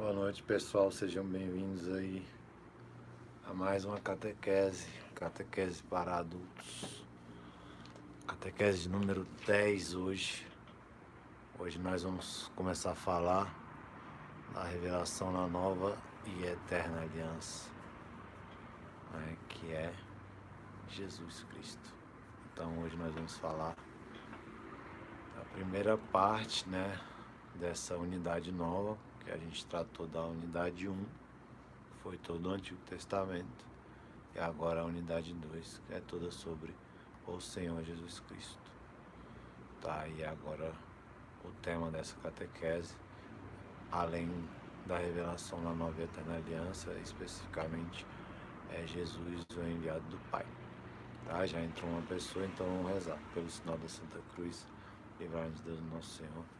Boa noite, pessoal. Sejam bem-vindos aí a mais uma catequese, catequese para adultos. Catequese número 10 hoje. Hoje nós vamos começar a falar da revelação na nova e eterna aliança, né, que é Jesus Cristo. Então hoje nós vamos falar da primeira parte, né, dessa unidade nova, que a gente tratou da unidade 1, foi todo o Antigo Testamento, e agora a unidade 2, que é toda sobre o Senhor Jesus Cristo. Tá, e agora o tema dessa catequese, além da revelação da nova eterna aliança, especificamente é Jesus, o enviado do Pai. Tá? Já entrou uma pessoa, então vamos rezar pelo sinal da Santa Cruz, livrar-nos Deus nosso Senhor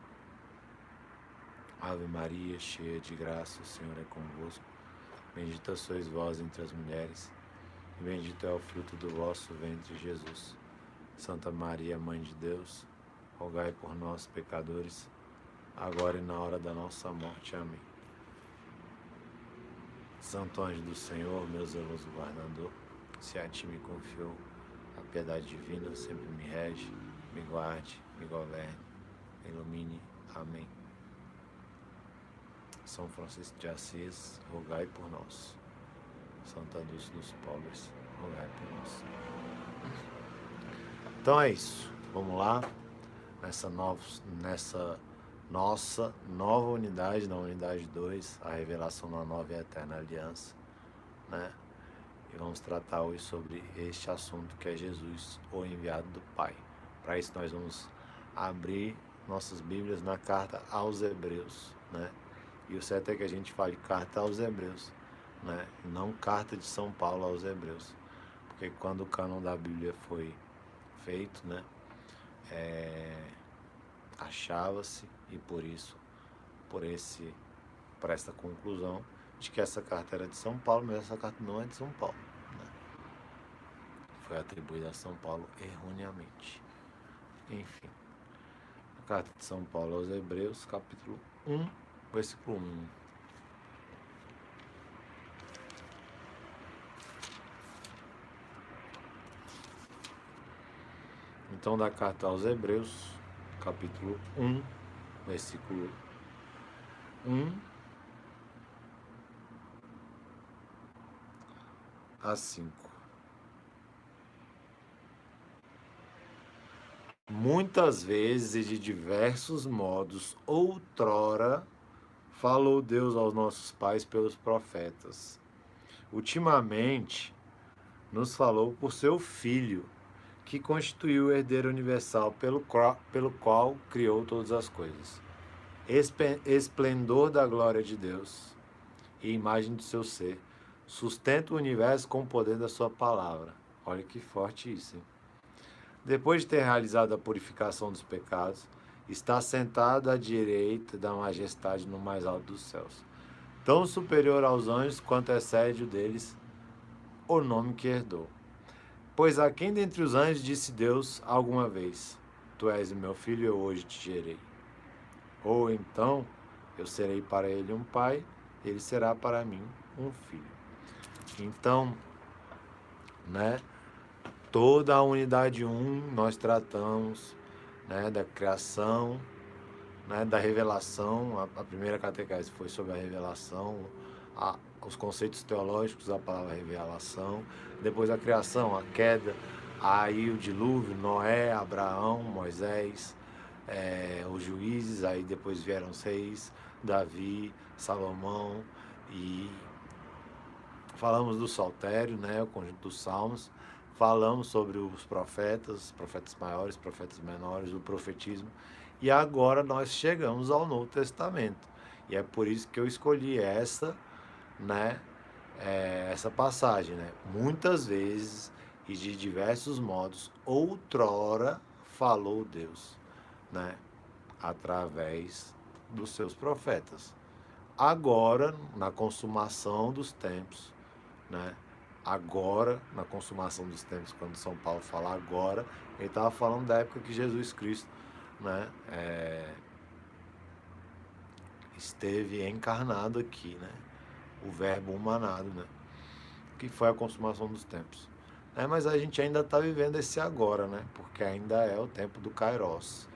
Ave Maria, cheia de graça, o Senhor é convosco. Bendita sois vós entre as mulheres, e bendito é o fruto do vosso ventre, Jesus. Santa Maria, Mãe de Deus, rogai por nós, pecadores, agora e na hora da nossa morte. Amém. Santo anjo do Senhor, meu zeloso guardador, se a ti me confiou, a piedade divina sempre me rege, me guarde, me governe, me ilumine. Amém. São Francisco de Assis, rogai por nós. Santa Dulce dos Pobres, rogai por nós. Então é isso. Vamos lá. Nessa, nova, nessa nossa nova unidade, na unidade 2, a revelação da nova e eterna aliança. Né? E vamos tratar hoje sobre este assunto que é Jesus, o enviado do Pai. Para isso nós vamos abrir nossas Bíblias na carta aos Hebreus, né? E o certo é que a gente fale carta aos Hebreus, né? não carta de São Paulo aos Hebreus. Porque quando o cânon da Bíblia foi feito, né? É, achava-se, e por isso, por, esse, por essa conclusão, de que essa carta era de São Paulo, mas essa carta não é de São Paulo. Né? Foi atribuída a São Paulo erroneamente. Enfim. A carta de São Paulo aos Hebreus, capítulo 1, versículo 1. Então, da carta aos Hebreus, capítulo 1, versículo 1 a 5. Muitas vezes e de diversos modos, outrora, falou Deus aos nossos pais pelos profetas. Ultimamente, nos falou por seu Filho, que constituiu o herdeiro universal pelo, pelo qual criou todas as coisas. Esplendor da glória de Deus e imagem do seu ser, sustenta o universo com o poder da sua palavra. Olha que forte isso, hein? Depois de ter realizado a purificação dos pecados, está sentado à direita da majestade no mais alto dos céus, tão superior aos anjos quanto excede o deles o nome que herdou. Pois a quem dentre os anjos disse Deus alguma vez: Tu és meu filho, eu hoje te gerei. Ou então, eu serei para ele um pai, ele será para mim um filho. Então, né? Toda a unidade 1 um, nós tratamos né, da criação, né, da revelação. A, a, primeira catequese foi sobre a revelação, a, os conceitos teológicos da palavra revelação, depois a criação, a queda, aí o dilúvio, Noé, Abraão, Moisés, é, os juízes, aí depois vieram os reis, Davi, Salomão e falamos do saltério, né, o conjunto dos salmos, falamos sobre os profetas, profetas maiores, profetas menores, o profetismo, e agora nós chegamos ao Novo Testamento. E é por isso que eu escolhi essa, né, é, essa passagem, né? Muitas vezes e de diversos modos, outrora falou Deus, né, através dos seus profetas. Agora, na consumação dos tempos, né? Agora, na consumação dos tempos, quando São Paulo fala agora, ele estava falando da época que Jesus Cristo né, é, esteve encarnado aqui, né? O verbo humanado, né? Que foi a consumação dos tempos. É, mas a gente ainda está vivendo esse agora, né? Porque ainda é o tempo do Kairos,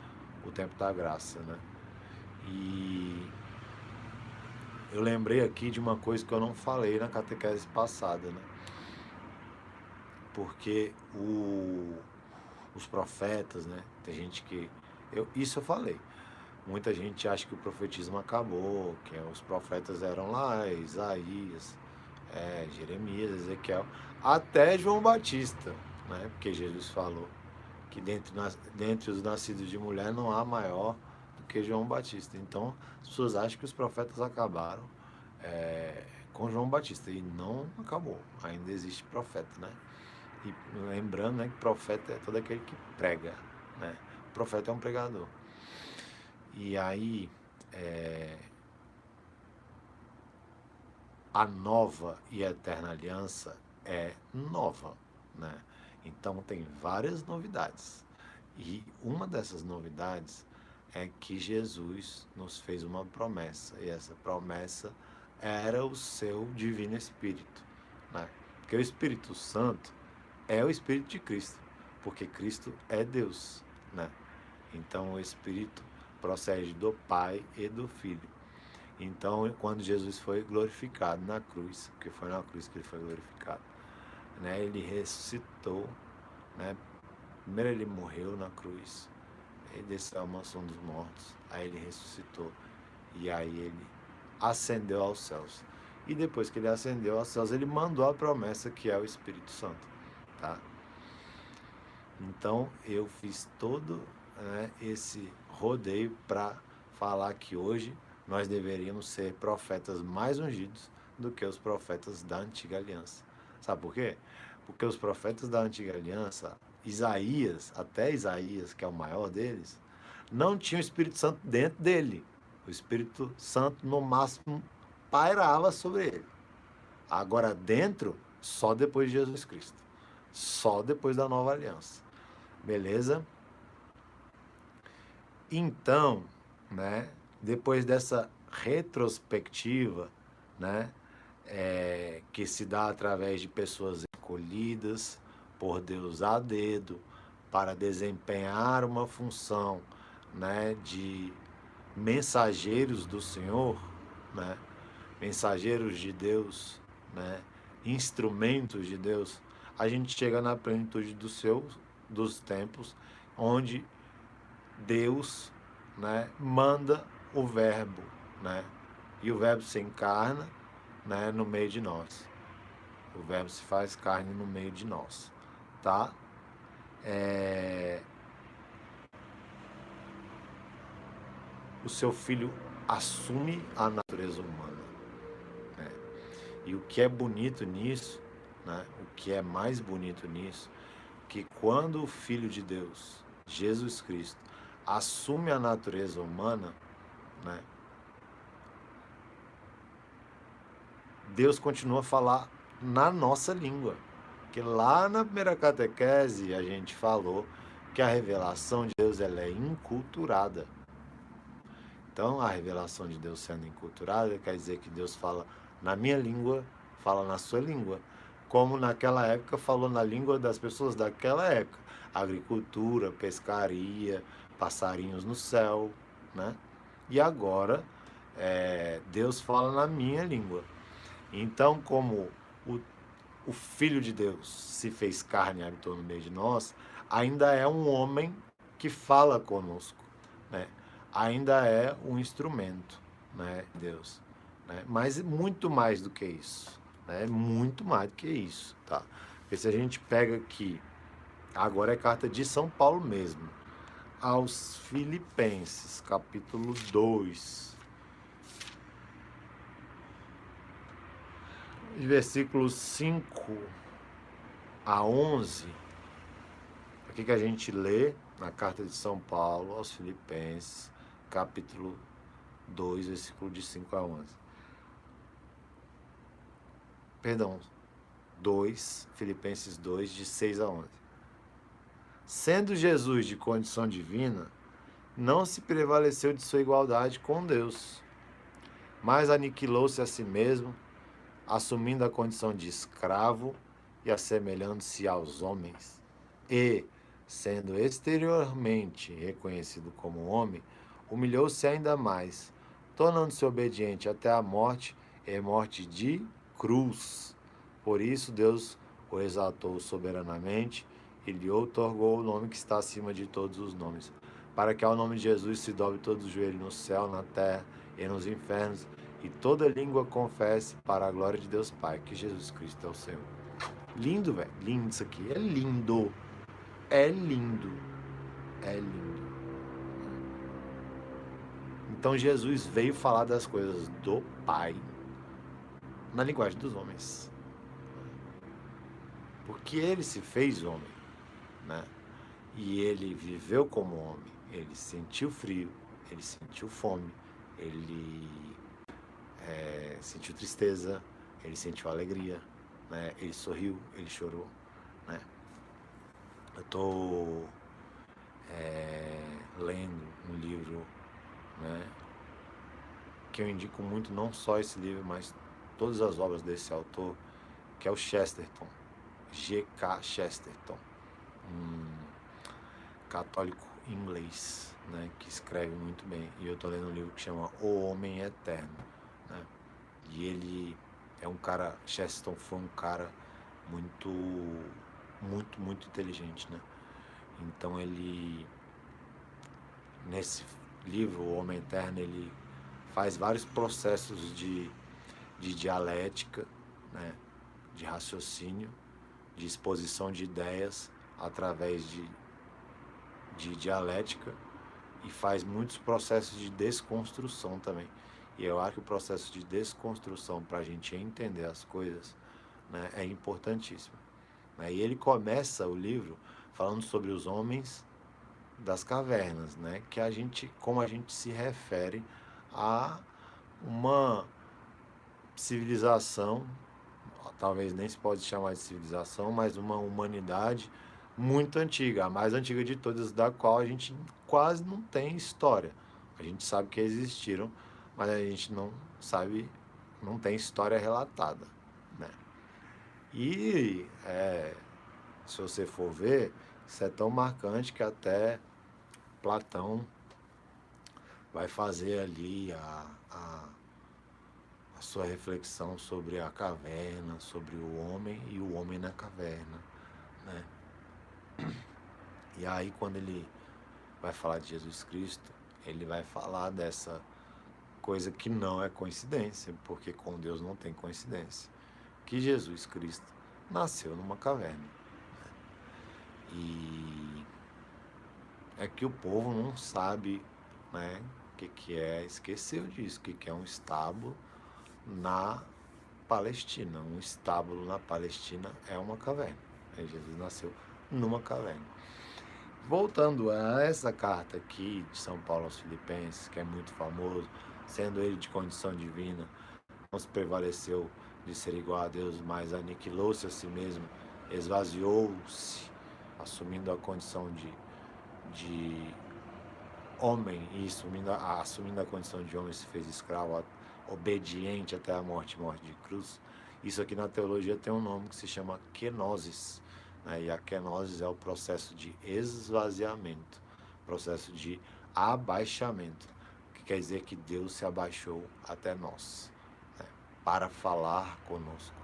o tempo da graça, né? E eu lembrei aqui de uma coisa que eu não falei na catequese passada, né? Porque o, os profetas, né? Tem gente que. Eu, isso eu falei. Muita gente acha que o profetismo acabou, que os profetas eram lá, Isaías, é, Jeremias, Ezequiel, até João Batista, né? Porque Jesus falou que dentre, dentre os nascidos de mulher não há maior que João Batista. Então, as pessoas acham que os profetas acabaram é, com João Batista e não acabou. Ainda existe profeta, né? E lembrando né, que profeta é todo aquele que prega, né? O profeta é um pregador. E aí, é, a nova e eterna aliança é nova, né? Então tem várias novidades. E uma dessas novidades é que Jesus nos fez uma promessa, e essa promessa era o seu Divino Espírito. Né? Porque o Espírito Santo é o Espírito de Cristo, porque Cristo é Deus. Né? Então o Espírito procede do Pai e do Filho. Então, quando Jesus foi glorificado na cruz, porque foi na cruz que ele foi glorificado, né, ele ressuscitou. Né? Primeiro ele morreu na cruz, ele desceu à mansão dos mortos, aí ele ressuscitou e aí ele ascendeu aos céus. E depois que ele ascendeu aos céus, ele mandou a promessa que é o Espírito Santo, tá? Então eu fiz todo né, esse rodeio para falar que hoje nós deveríamos ser profetas mais ungidos do que os profetas da antiga aliança. Sabe por quê? Porque os profetas da antiga aliança, Isaías, até Isaías, que é o maior deles, não tinha o Espírito Santo dentro dele. O Espírito Santo, no máximo, pairava sobre ele. Agora, dentro, só depois de Jesus Cristo. Só depois da nova aliança. Beleza? Então, né, depois dessa retrospectiva, né, é, que se dá através de pessoas escolhidas por Deus a dedo para desempenhar uma função né, de mensageiros do Senhor, né, mensageiros de Deus, né, instrumentos de Deus, a gente chega na plenitude do seu, dos tempos, onde Deus né, manda o Verbo, né, e o Verbo se encarna né, no meio de nós. O Verbo se faz carne no meio de nós, tá? É... O seu filho assume a natureza humana. Né? E o que é bonito nisso, né? o que é mais bonito nisso, que quando o Filho de Deus, Jesus Cristo, assume a natureza humana, né? Deus continua a falar na nossa língua. Que lá na primeira catequese a gente falou que a revelação de Deus ela é inculturada. Então, a revelação de Deus sendo inculturada quer dizer que Deus fala na minha língua, fala na sua língua, como naquela época falou na língua das pessoas daquela época. Agricultura, pescaria, passarinhos no céu, né? E agora é, Deus fala na minha língua. Então, como o, o Filho de Deus se fez carne e habitou no meio de nós, ainda é um homem que fala conosco, né? ainda é um instrumento, né, Deus. Né? Mas muito mais do que isso, né? muito mais do que isso, tá? Porque se a gente pega aqui, agora é carta de São Paulo mesmo, aos Filipenses, capítulo 2, versículos 5 a 11, o que, a gente lê na carta de São Paulo aos Filipenses, capítulo 2, versículo de 5 a 11. Perdão, 2, Filipenses 2, de 6 a 11. Sendo Jesus de condição divina, não se prevaleceu de sua igualdade com Deus, mas aniquilou-se a si mesmo, assumindo a condição de escravo e assemelhando-se aos homens. E, sendo exteriormente reconhecido como homem, humilhou-se ainda mais, tornando-se obediente até a morte e morte de cruz. Por isso Deus o exaltou soberanamente e lhe outorgou o nome que está acima de todos os nomes, para que ao nome de Jesus se dobre todo o joelho no céu, na terra e nos infernos, e toda língua confesse para a glória de Deus Pai que Jesus Cristo é o Senhor. Lindo, velho. Lindo isso aqui. É lindo. É lindo. É lindo. Então Jesus veio falar das coisas do Pai na linguagem dos homens. Porque ele se fez homem, né? E ele viveu como homem. Ele sentiu frio, ele sentiu fome, ele é, sentiu tristeza, ele sentiu alegria, né? Ele sorriu, ele chorou, né? Eu estou é, lendo um livro, né? Que eu indico muito, não só esse livro, mas todas as obras desse autor, que é o Chesterton, G.K. Chesterton, um católico inglês, né, que escreve muito bem. E eu estou lendo um livro que chama O Homem Eterno. Né? E ele é um cara, Chesterton foi um cara muito, muito, muito inteligente, né? Então ele, nesse livro, O Homem Eterno, ele faz vários processos de, de dialética, né? de raciocínio, de exposição de ideias através de, de dialética e faz muitos processos de desconstrução também. E eu acho que o processo de desconstrução para a gente entender as coisas né, é importantíssimo. Né? E ele começa o livro falando sobre os homens das cavernas, né? Que a gente, como a gente se refere a uma civilização, talvez nem se pode chamar de civilização, mas uma humanidade muito antiga, a mais antiga de todas, da qual a gente quase não tem história. A gente sabe que existiram, mas a gente não sabe, não tem história relatada, né? E é, se você for ver, isso é tão marcante que até Platão vai fazer ali a, a, sua reflexão sobre a caverna, sobre o homem e o homem na caverna, né? E aí quando ele vai falar de Jesus Cristo, ele vai falar dessa coisa que não é coincidência, porque com Deus não tem coincidência, que Jesus Cristo nasceu numa caverna. Né? E é que o povo não sabe né, o que, que é, esqueceu disso, o que, que é um estábulo na Palestina. Um estábulo na Palestina é uma caverna. Aí Jesus nasceu numa caverna. Voltando a essa carta aqui de São Paulo aos Filipenses, que é muito famoso, sendo ele de condição divina, não se prevaleceu de ser igual a Deus, mas aniquilou-se a si mesmo, esvaziou-se, assumindo a condição de de homem e assumindo assumindo a condição de homem se fez escravo, obediente até a morte, morte de cruz. Isso aqui na teologia tem um nome que se chama kenosis. Né? E a kenosis é o processo de esvaziamento, processo de abaixamento, que quer dizer que Deus se abaixou até nós. Né? para falar conosco,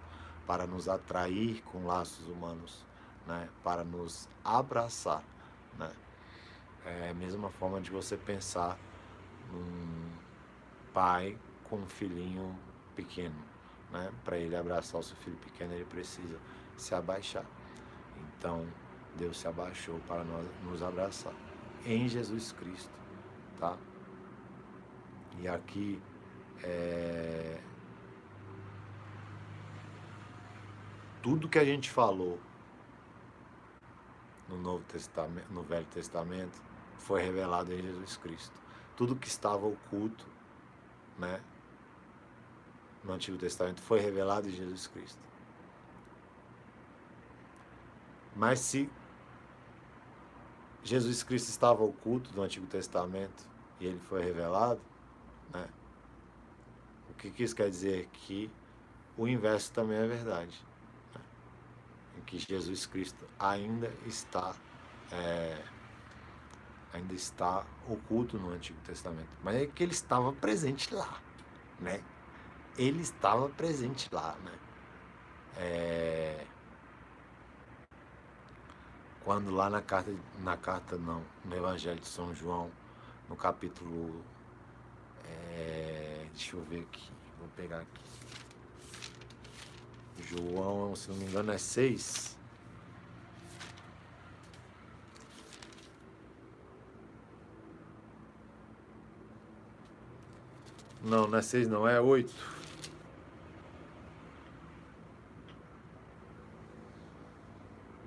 para nos atrair com laços humanos, né? para nos abraçar. Né? É a mesma forma de você pensar num pai com um filhinho pequeno. Né? Para ele abraçar o seu filho pequeno, ele precisa se abaixar. Então, Deus se abaixou para nós, nos abraçar em Jesus Cristo, tá? E aqui é... tudo que a gente falou no Novo Testamento, no Velho Testamento, foi revelado em Jesus Cristo. Tudo que estava oculto, né, no Antigo Testamento foi revelado em Jesus Cristo. Mas se Jesus Cristo estava oculto no Antigo Testamento e ele foi revelado, né? O que, isso quer dizer? Que o inverso também é verdade. Né? Em que Jesus Cristo ainda está é, ainda está oculto no Antigo Testamento. Mas é que ele estava presente lá, né? Ele estava presente lá, né? É, quando lá na carta, na carta não, no Evangelho de São João, no capítulo, é, deixa eu ver aqui, vou pegar aqui. João, se não me engano, é 6. Não, não é 6 não, é 8.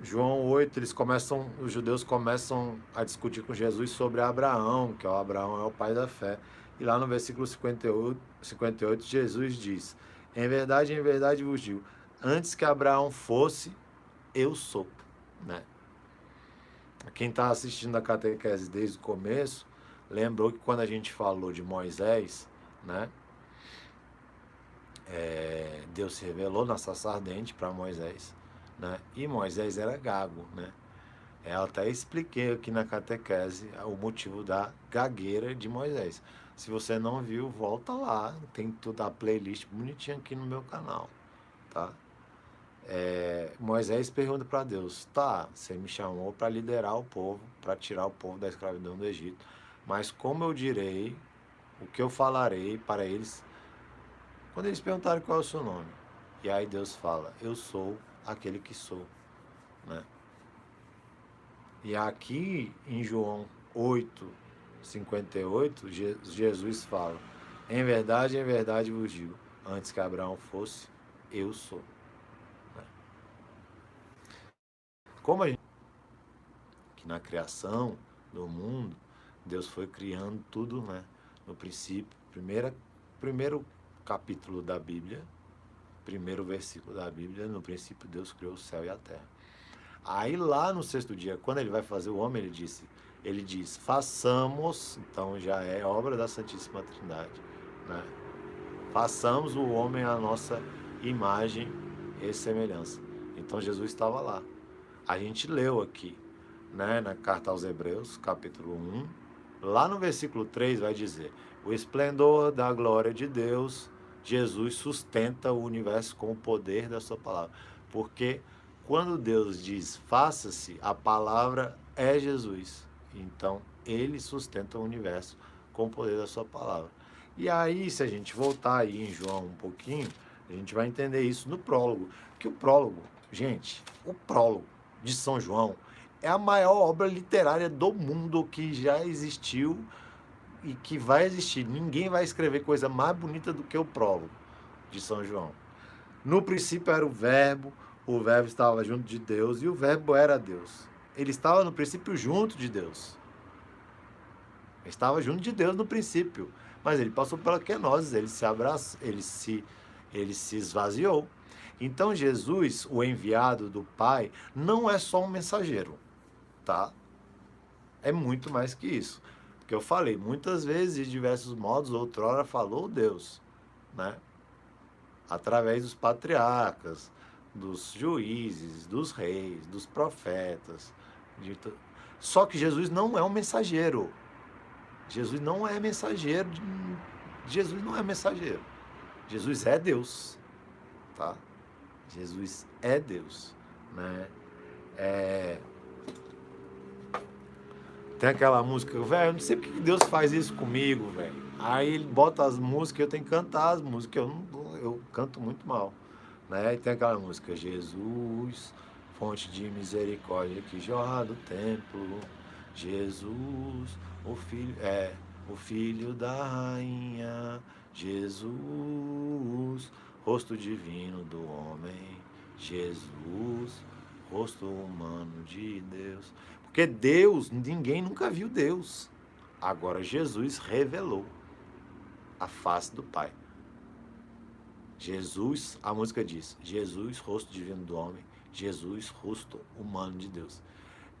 João 8, eles começam, os judeus começam a discutir com Jesus sobre Abraão, que é o Abraão é o pai da fé. E lá no versículo 58, 58 Jesus diz: Em verdade, em verdade vos digo, antes que Abraão fosse, eu sou. Né? Quem está assistindo a catequese desde o começo, lembrou que quando a gente falou de Moisés, né? É, Deus se revelou na sarça ardente para Moisés né? E Moisés era gago, né? Eu até expliquei aqui na catequese o motivo da gagueira de Moisés. Se você não viu, volta lá, tem toda a playlist bonitinha aqui no meu canal, tá? É, Moisés pergunta para Deus: tá, você me chamou para liderar o povo, para tirar o povo da escravidão do Egito, mas como eu direi, o que eu falarei para eles quando eles perguntarem qual é o seu nome? E aí Deus fala: Eu sou aquele que sou. Né? E aqui em João 8, 58, Jesus fala: Em verdade, em verdade vos digo, antes que Abraão fosse, eu sou. Né? Como a gente. que na criação do mundo, Deus foi criando tudo, né? No princípio, primeira, primeiro capítulo da Bíblia, primeiro versículo da Bíblia, no princípio Deus criou o céu e a terra. Aí lá no sexto dia, quando ele vai fazer o homem, ele disse, ele diz, façamos, então já é obra da Santíssima Trindade, né? Façamos o homem a nossa imagem e semelhança. Então Jesus estava lá. A gente leu aqui, né, na carta aos Hebreus, capítulo 1, lá no versículo 3 vai dizer: "O esplendor da glória de Deus Jesus sustenta o universo com o poder da sua palavra. Porque quando Deus diz faça-se, a palavra é Jesus. Então, ele sustenta o universo com o poder da sua palavra. E aí, se a gente voltar aí em João um pouquinho, a gente vai entender isso no prólogo. Que o prólogo, gente, o prólogo de São João é a maior obra literária do mundo que já existiu e que vai existir. Ninguém vai escrever coisa mais bonita do que o prólogo de São João. No princípio era o Verbo, o Verbo estava junto de Deus e o Verbo era Deus. Ele estava no princípio junto de Deus. Ele estava junto de Deus no princípio, mas ele passou pela kenose, ele se abraçou, ele se ele se esvaziou. Então Jesus, o enviado do Pai, não é só um mensageiro, tá? É muito mais que isso. Porque eu falei, muitas vezes, de diversos modos, outrora falou Deus, né? Através dos patriarcas, dos juízes, dos reis, dos profetas. De... Só que Jesus não é um mensageiro. Jesus não é mensageiro. Jesus não é mensageiro. Jesus é Deus, tá? Jesus é Deus, né? É... Tem aquela música, velho, não sei porque Deus faz isso comigo, velho. Aí ele bota as músicas, eu tenho que cantar as músicas, eu, não, eu canto muito mal, né? E tem aquela música, Jesus, fonte de misericórdia que jorra do templo, Jesus, o filho, é, o filho da rainha, Jesus, rosto divino do homem, Jesus, rosto humano de Deus. Porque Deus, ninguém nunca viu Deus. Agora Jesus revelou a face do Pai. Jesus, a música diz: Jesus, rosto divino do homem, Jesus, rosto humano de Deus.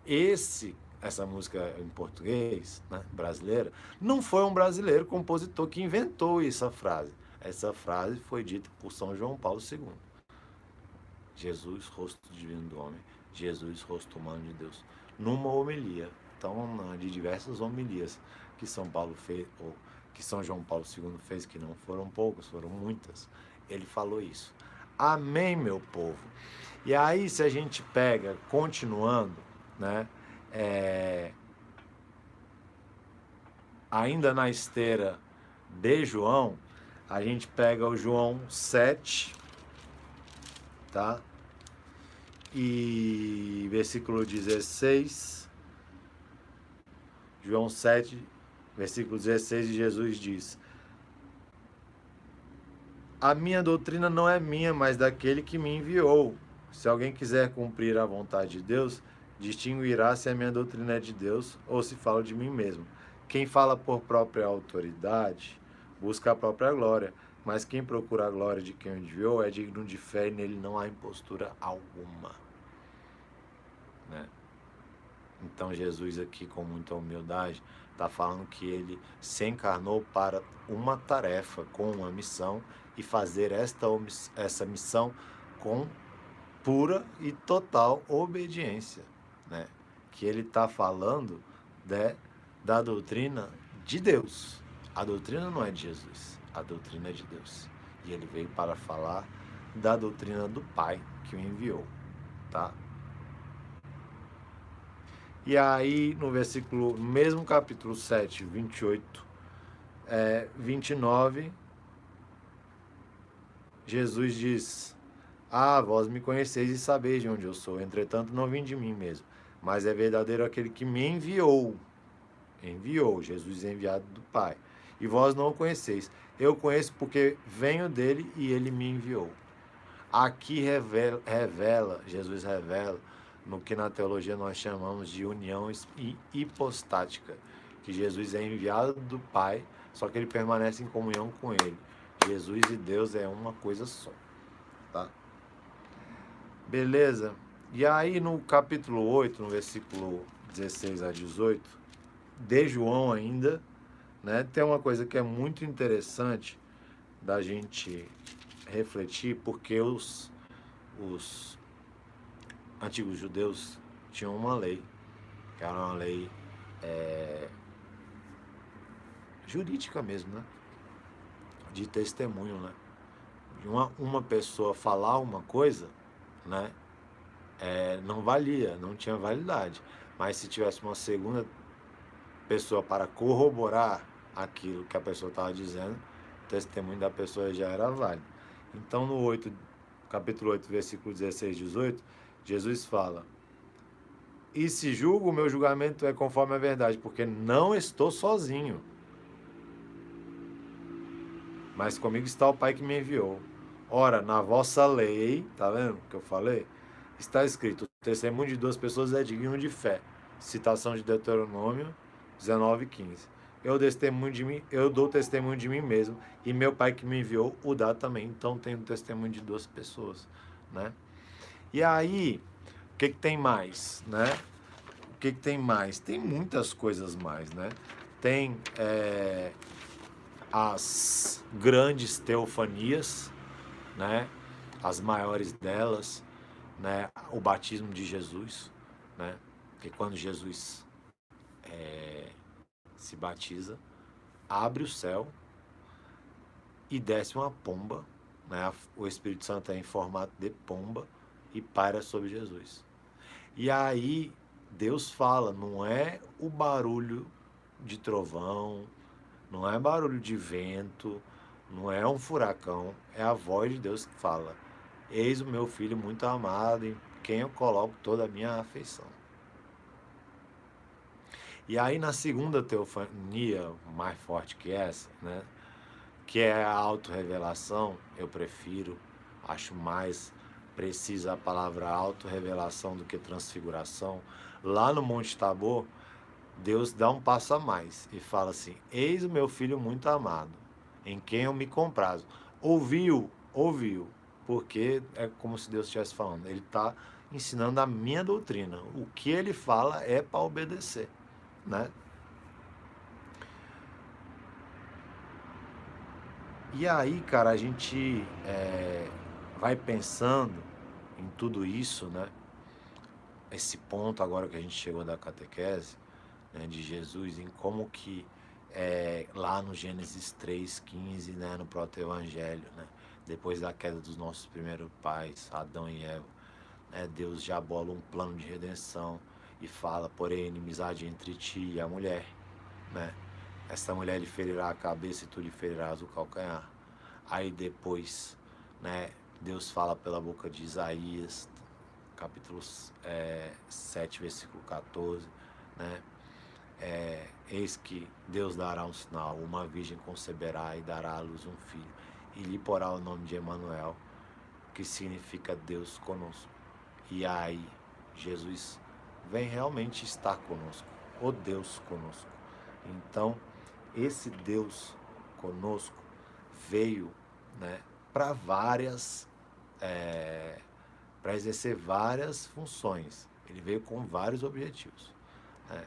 Esse essa música em português, né, brasileira, não foi um brasileiro compositor que inventou essa frase. Essa frase foi dita por São João Paulo II. Jesus, rosto divino do homem, Jesus, rosto humano de Deus. Numa homilia, então, de diversas homilias que São Paulo fez, ou que São João Paulo II fez, que não foram poucas, foram muitas, ele falou isso. Amém, meu povo. E aí, se a gente pega, continuando, né? é, ainda na esteira de João, a gente pega o João 7, tá? E versículo 16. João 7, versículo 16, Jesus diz: A minha doutrina não é minha, mas daquele que me enviou. Se alguém quiser cumprir a vontade de Deus, distinguirá se a minha doutrina é de Deus ou se falo de mim mesmo. Quem fala por própria autoridade busca a própria glória, mas quem procura a glória de quem o enviou é digno de fé e nele não há impostura alguma. Né? Então Jesus aqui com muita humildade está falando que ele se encarnou para uma tarefa, com uma missão e fazer esta essa missão com pura e total obediência né? que ele está falando de, da doutrina de Deus. A doutrina não é de Jesus, a doutrina é de Deus. E ele veio para falar da doutrina do Pai que o enviou, tá? E aí, no versículo, mesmo capítulo 7, 28, é, 29, Jesus diz: Ah, vós me conheceis e sabeis de onde eu sou, entretanto não vim de mim mesmo, mas é verdadeiro aquele que me enviou. Enviou, Jesus é enviado do Pai. E vós não o conheceis. Eu conheço porque venho dele e ele me enviou. Aqui revela, revela, Jesus revela no que na teologia nós chamamos de união hipostática, que Jesus é enviado do Pai, só que ele permanece em comunhão com ele. Jesus e Deus é uma coisa só, tá? Beleza? E aí no capítulo 8, no versículo 16 a 18, de João ainda, né, tem uma coisa que é muito interessante da gente refletir, porque os, os antigos judeus tinham uma lei, que era uma lei é, jurídica mesmo, né? De testemunho, né? De uma, uma pessoa falar uma coisa, né? é, não valia, não tinha validade. Mas se tivesse uma segunda pessoa para corroborar aquilo que a pessoa estava dizendo, o testemunho da pessoa já era válido. Então, no 8, capítulo 8, versículo 16 e 18, Jesus fala: E se julgo, o meu julgamento é conforme a verdade, porque não estou sozinho. Mas comigo está o Pai que me enviou. Ora, na vossa lei, tá vendo que eu falei? está escrito: o testemunho de duas pessoas é digno de fé. Citação de Deuteronômio 19, 15. Eu, testemunho de mim, eu dou testemunho de mim mesmo e meu pai que me enviou o dá também. Então tenho testemunho de duas pessoas, né? E aí, o que, que tem mais, né? O que, que tem mais? Tem muitas coisas mais, né? Tem é, as grandes teofanias, né? As maiores delas, né, o batismo de Jesus, né, que quando Jesus é, se batiza, abre o céu e desce uma pomba, né? o Espírito Santo é em formato de pomba e paira sobre Jesus. E aí Deus fala, não é o barulho de trovão, não é barulho de vento, não é um furacão, é a voz de Deus que fala. Eis o meu filho muito amado, em quem eu coloco toda a minha afeição. E aí na segunda teofania, mais forte que essa, né, que é a autorrevelação, eu prefiro, acho mais precisa a palavra autorrevelação do que transfiguração. Lá no Monte Tabor, Deus dá um passo a mais e fala assim: Eis o meu filho muito amado, em quem eu me comprazo. Ouviu, ouviu, porque é como se Deus estivesse falando. Ele está ensinando a minha doutrina. O que ele fala é para obedecer, né? E aí, cara, a gente é, vai pensando em tudo isso, né? Esse ponto agora que a gente chegou da catequese, né, de Jesus, em como que é, lá no Gênesis 3,15, né, no proto-evangelho, né, depois da queda dos nossos primeiros pais, Adão e Eva, né, Deus já bola um plano de redenção e fala, porém, inimizade entre ti e a mulher, né? Essa mulher lhe ferirá a cabeça e tu lhe ferirás o calcanhar. Aí depois, né, Deus fala pela boca de Isaías, capítulo é, 7, versículo 14, né? É, Eis que Deus dará um sinal, uma virgem conceberá e dará à luz um filho, e lhe porá o nome de Emanuel, que significa Deus conosco. E aí, Jesus vem realmente estar conosco, o Deus conosco. Então, esse Deus conosco veio né, para várias, é, para exercer várias funções. Ele veio com vários objetivos. Né?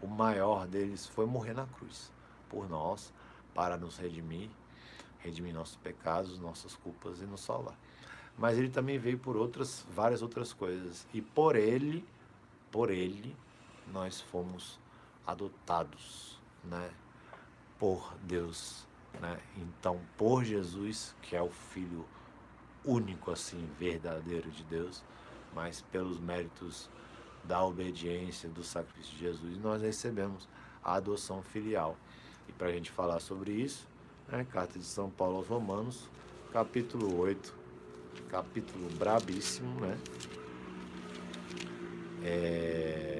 O maior deles foi morrer na cruz por nós, para nos redimir, redimir nossos pecados, nossas culpas e nos salvar. Mas ele também veio por outras, várias outras coisas. E por ele, por ele, nós fomos adotados, né? Por Deus, né? Então, por Jesus, que é o Filho único, assim, verdadeiro de Deus, mas pelos méritos da obediência, do sacrifício de Jesus, nós recebemos a adoção filial. E para a gente falar sobre isso, né, carta de São Paulo aos Romanos, capítulo 8, capítulo brabíssimo, né? É...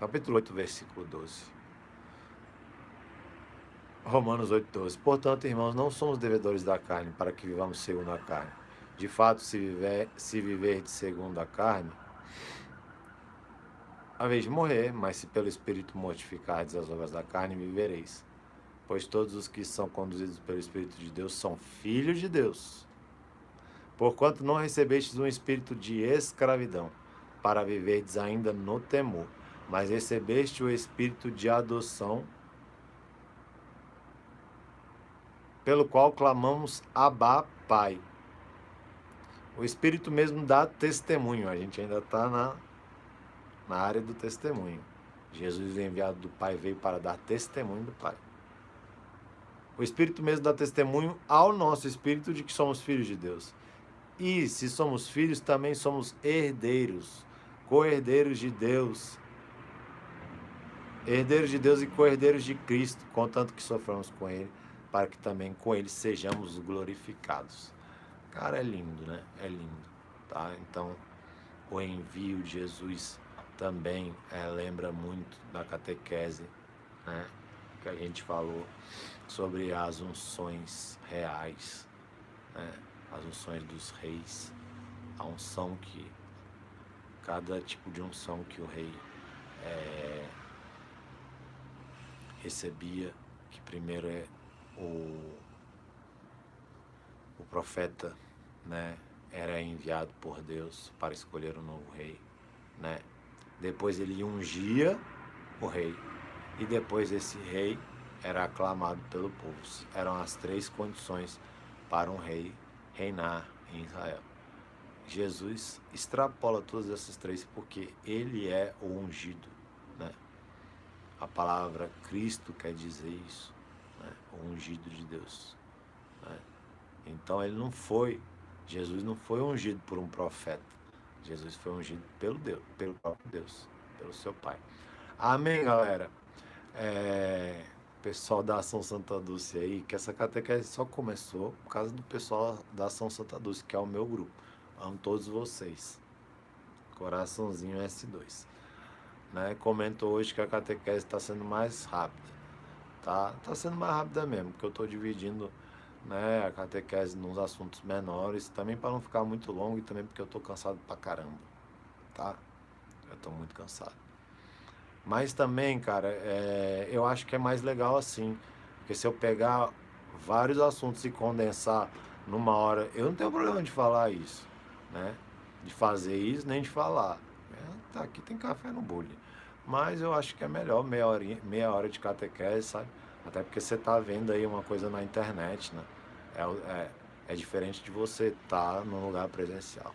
Capítulo 8, versículo 12. Romanos 8,12. Portanto, irmãos, não somos devedores da carne para que vivamos segundo a carne. De fato, se viver, se viver de segundo a carne, a vez de morrer, mas se pelo Espírito mortificardes as obras da carne, vivereis. Pois todos os que são conduzidos pelo Espírito de Deus são filhos de Deus. Porquanto não recebestes um espírito de escravidão, para viverdes ainda no temor, mas recebeste o espírito de adoção, pelo qual clamamos Abba, Pai. O Espírito mesmo dá testemunho, a gente ainda está na, na área do testemunho. Jesus, enviado do Pai, veio para dar testemunho do Pai. O Espírito mesmo dá testemunho ao nosso espírito de que somos filhos de Deus. E se somos filhos, também somos herdeiros, co-herdeiros de Deus. Herdeiros de Deus e co-herdeiros de Cristo, contanto que soframos com Ele para que também com ele sejamos glorificados. Cara, é lindo, né? É lindo, tá? Então, o envio de Jesus também é, lembra muito da catequese, né? Que a gente falou sobre as unções reais, né? As unções dos reis, a unção que cada tipo de unção que o rei é, recebia, que primeiro é o, o profeta né, era enviado por Deus para escolher um novo rei. Né? Depois ele ungia o rei. E depois esse rei era aclamado pelo povo. Eram as três condições para um rei reinar em Israel. Jesus extrapola todas essas três porque ele é o ungido? A palavra Cristo quer dizer isso, né? o ungido de Deus. Né? Então ele não foi, Jesus não foi ungido por um profeta, Jesus foi ungido pelo Deus, pelo próprio Deus, pelo seu Pai. Amém, galera. É, pessoal da Ação Santa Dulce aí, que essa catequese só começou por causa do pessoal da Ação Santa Dulce, que é o meu grupo. Amo todos vocês. Coraçãozinho S2. Né? Comento hoje que a catequese está sendo mais rápida. Tá? Tá sendo mais rápida mesmo, porque eu estou dividindo né, a catequese nos assuntos menores, também para não ficar muito longo e também porque eu estou cansado pra caramba. Tá? Eu estou muito cansado. Mas também, cara, é, eu acho que é mais legal assim. Porque se eu pegar vários assuntos e condensar numa hora, eu não tenho problema de falar isso né? De fazer isso, nem de falar. Tá, aqui tem café no bule. Mas eu acho que é melhor meia hora, meia hora de catequese, sabe? Até porque você tá vendo aí uma coisa na internet, né? É, é, é diferente de você estar tá num lugar presencial,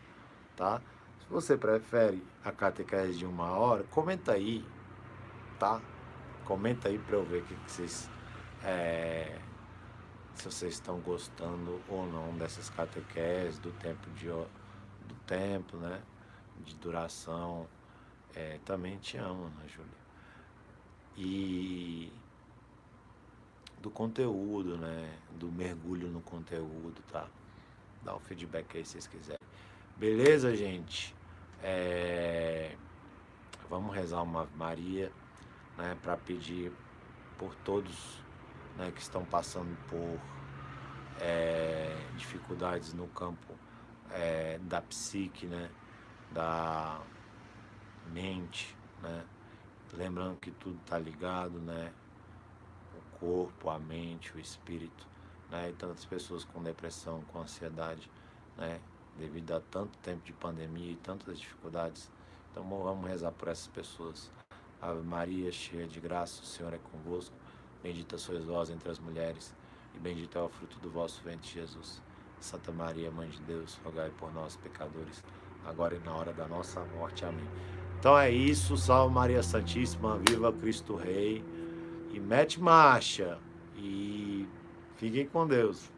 tá? Se você prefere a catequese de uma hora, comenta aí, tá? Comenta aí para eu ver que, que vocês. É, se vocês estão gostando ou não dessas catequeses, do tempo de do tempo, né? De duração. É, também te amo, né, Júlia? E do conteúdo, né? Do mergulho no conteúdo, tá? Dá o feedback aí se vocês quiserem. Beleza, gente? É... Vamos rezar uma Maria, né? Para pedir por todos né, que estão passando por é, dificuldades no campo é, da psique, né? Da mente, né? Lembrando que tudo está ligado, né? O corpo, a mente, o espírito, né? E tantas pessoas com depressão, com ansiedade, né? Devido a tanto tempo de pandemia e tantas dificuldades. Então vamos rezar por essas pessoas. Ave Maria, cheia de graça, o Senhor é convosco. Bendita sois vós entre as mulheres, e bendito é o fruto do vosso ventre, Jesus. Santa Maria, Mãe de Deus, rogai por nós, pecadores, agora e na hora da nossa morte. Amém. Então é isso, salve Maria Santíssima, viva Cristo Rei, e mete marcha, e fiquem com Deus.